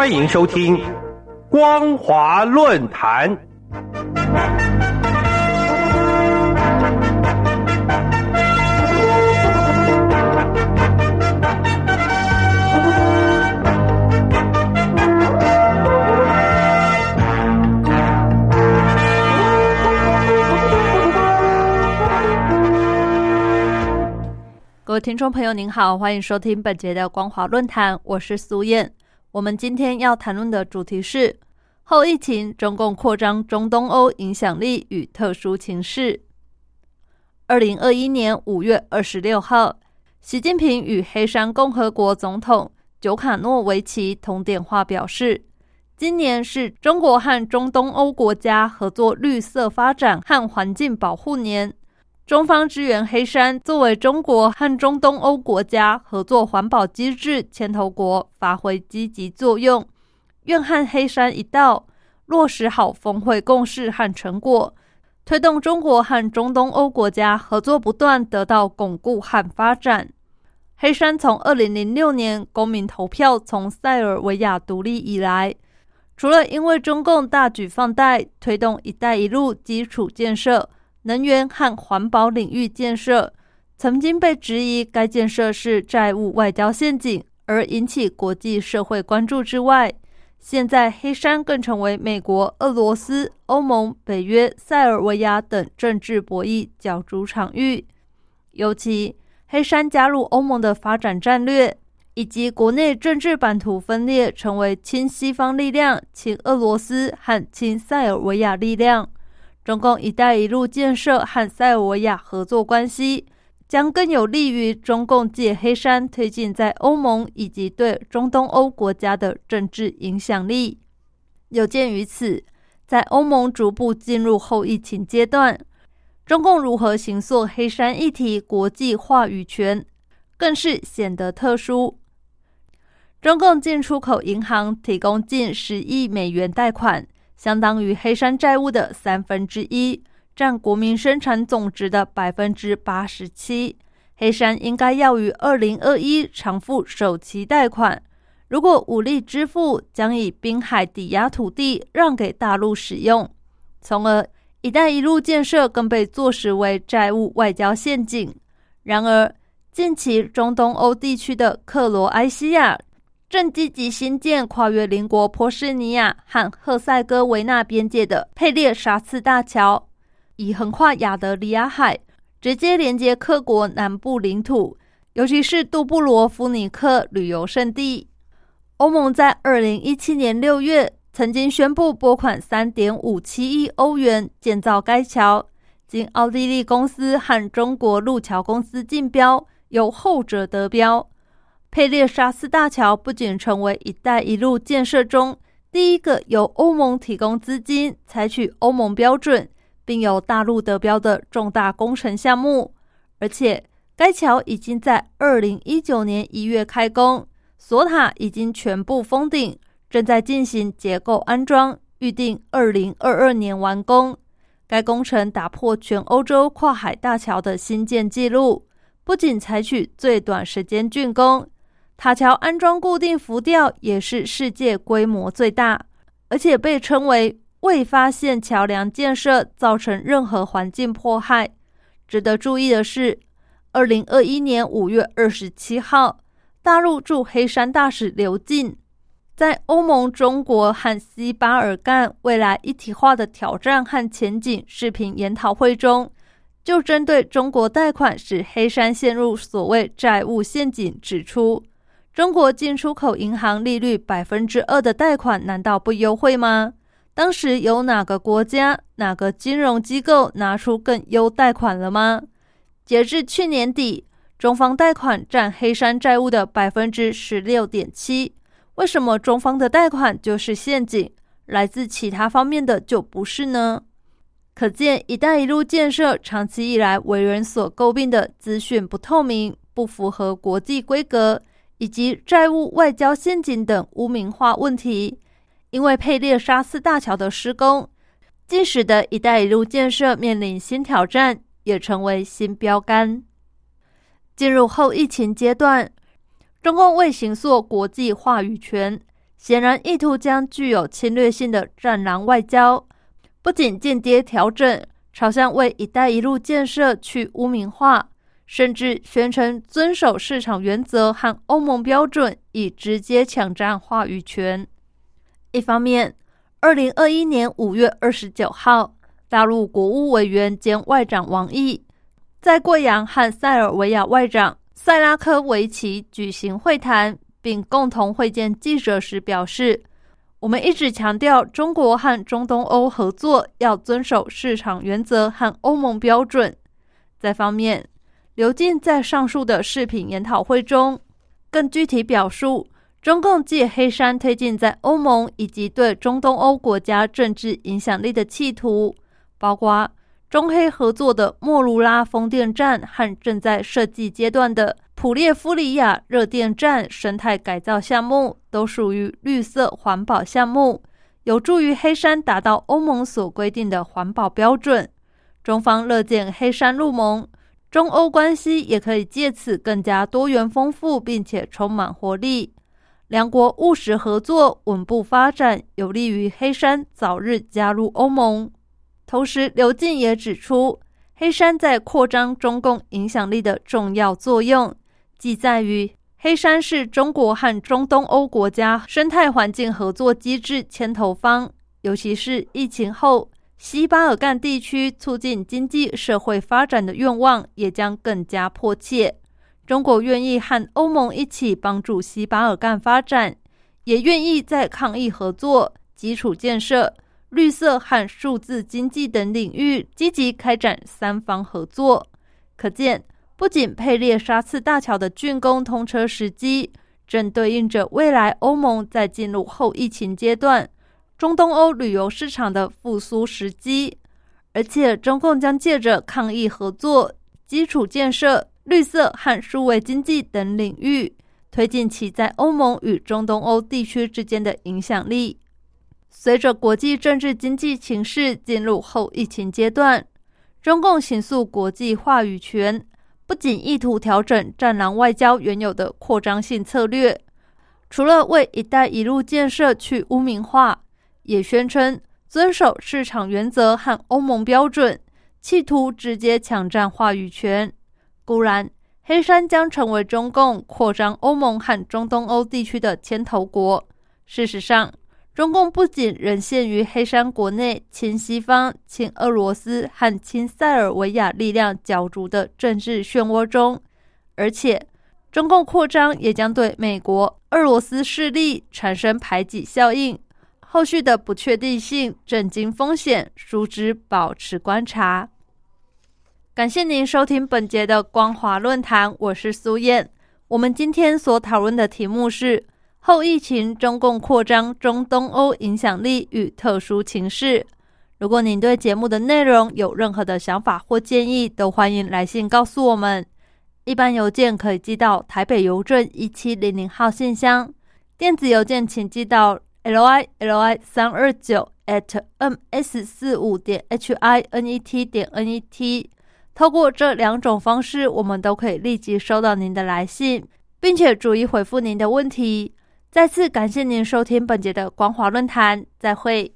欢迎收听《光华论坛》。各位听众朋友，您好，欢迎收听本节的光华论坛，我是苏燕。我们今天要谈论的主题是后疫情中共扩张中东欧影响力与特殊情势。二零二一年五月二十六号，习近平与黑山共和国总统久卡诺维奇通电话，表示今年是中国和中东欧国家合作绿色发展和环境保护年。中方支援黑山作为中国和中东欧国家合作环保机制牵头国，发挥积极作用。愿和黑山一道落实好峰会共识和成果，推动中国和中东欧国家合作不断得到巩固和发展。黑山从二零零六年公民投票从塞尔维亚独立以来，除了因为中共大举放贷推动“一带一路”基础建设。能源和环保领域建设曾经被质疑，该建设是债务外交陷阱，而引起国际社会关注之外，现在黑山更成为美国、俄罗斯、欧盟、北约、塞尔维亚等政治博弈角逐场域。尤其黑山加入欧盟的发展战略，以及国内政治版图分裂，成为亲西方力量、亲俄罗斯和亲塞尔维亚力量。中共“一带一路”建设和塞尔维亚合作关系，将更有利于中共借黑山推进在欧盟以及对中东欧国家的政治影响力。有鉴于此，在欧盟逐步进入后疫情阶段，中共如何行塑黑山议题国际话语权，更是显得特殊。中共进出口银行提供近十亿美元贷款。相当于黑山债务的三分之一，占国民生产总值的百分之八十七。黑山应该要于二零二一偿付首期贷款，如果无力支付，将以滨海抵押土地让给大陆使用，从而“一带一路”建设更被坐实为债务外交陷阱。然而，近期中东欧地区的克罗埃西亚。正积极新建跨越邻国波斯尼亚和赫塞哥维纳边界的佩列沙次大桥，以横跨亚得里亚海，直接连接各国南部领土，尤其是杜布罗夫尼克旅游胜地。欧盟在二零一七年六月曾经宣布拨款三点五七亿欧元建造该桥，经奥地利公司和中国路桥公司竞标，由后者得标。佩列沙斯大桥不仅成为“一带一路”建设中第一个由欧盟提供资金、采取欧盟标准，并由大陆得标的重大工程项目，而且该桥已经在二零一九年一月开工，索塔已经全部封顶，正在进行结构安装，预定二零二二年完工。该工程打破全欧洲跨海大桥的新建纪录，不仅采取最短时间竣工。塔桥安装固定浮吊也是世界规模最大，而且被称为未发现桥梁建设造成任何环境迫害。值得注意的是，二零二一年五月二十七号，大陆驻黑山大使刘进在欧盟、中国和西巴尔干未来一体化的挑战和前景视频研讨会中，就针对中国贷款使黑山陷入所谓债务陷阱指出。中国进出口银行利率百分之二的贷款难道不优惠吗？当时有哪个国家、哪个金融机构拿出更优贷款了吗？截至去年底，中方贷款占黑山债务的百分之十六点七。为什么中方的贷款就是陷阱，来自其他方面的就不是呢？可见“一带一路”建设长期以来为人所诟病的资讯不透明、不符合国际规格。以及债务外交陷阱等污名化问题，因为佩列沙斯大桥的施工，既使得一带一路建设面临新挑战，也成为新标杆。进入后疫情阶段，中共为行塑国际话语权，显然意图将具有侵略性的“战狼外交”，不仅间接调整朝向为“一带一路”建设去污名化，甚至宣称遵守市场原则和欧盟标准，以直接抢占话语权。一方面，二零二一年五月二十九号，大陆国务委员兼外长王毅在贵阳和塞尔维亚外长塞拉科维奇举行会谈，并共同会见记者时表示：“我们一直强调，中国和中东欧合作要遵守市场原则和欧盟标准。”在方面，刘进在上述的视频研讨会中更具体表述。中共借黑山推进在欧盟以及对中东欧国家政治影响力的企图，包括中黑合作的莫卢拉风电站和正在设计阶段的普列夫里亚热电站生态改造项目，都属于绿色环保项目，有助于黑山达到欧盟所规定的环保标准。中方乐见黑山入盟，中欧关系也可以借此更加多元丰富，并且充满活力。两国务实合作，稳步发展，有利于黑山早日加入欧盟。同时，刘静也指出，黑山在扩张中共影响力的重要作用，即在于黑山是中国和中东欧国家生态环境合作机制牵头方，尤其是疫情后，西巴尔干地区促进经济社会发展的愿望也将更加迫切。中国愿意和欧盟一起帮助西巴尔干发展，也愿意在抗疫合作、基础建设、绿色和数字经济等领域积极开展三方合作。可见，不仅佩列沙次大桥的竣工通车时机正对应着未来欧盟在进入后疫情阶段、中东欧旅游市场的复苏时机，而且中共将借着抗疫合作、基础建设。绿色和数位经济等领域推进其在欧盟与中东欧地区之间的影响力。随着国际政治经济形势进入后疫情阶段，中共形塑国际话语权，不仅意图调整“战狼外交”原有的扩张性策略，除了为“一带一路”建设去污名化，也宣称遵守市场原则和欧盟标准，企图直接抢占话语权。固然，黑山将成为中共扩张欧盟和中东欧地区的牵头国。事实上，中共不仅仍陷于黑山国内亲西方、亲俄罗斯和亲塞尔维亚力量角逐的政治漩涡中，而且中共扩张也将对美国、俄罗斯势力产生排挤效应。后续的不确定性、震惊风险，殊之保持观察。感谢您收听本节的光华论坛，我是苏燕。我们今天所讨论的题目是后疫情中共扩张中东欧影响力与特殊情势。如果您对节目的内容有任何的想法或建议，都欢迎来信告诉我们。一般邮件可以寄到台北邮政一七零零号信箱，电子邮件请寄到 l i l i 三二九 at m s 四五点 h i n e t 点 n e t。透过这两种方式，我们都可以立即收到您的来信，并且逐一回复您的问题。再次感谢您收听本节的光华论坛，再会。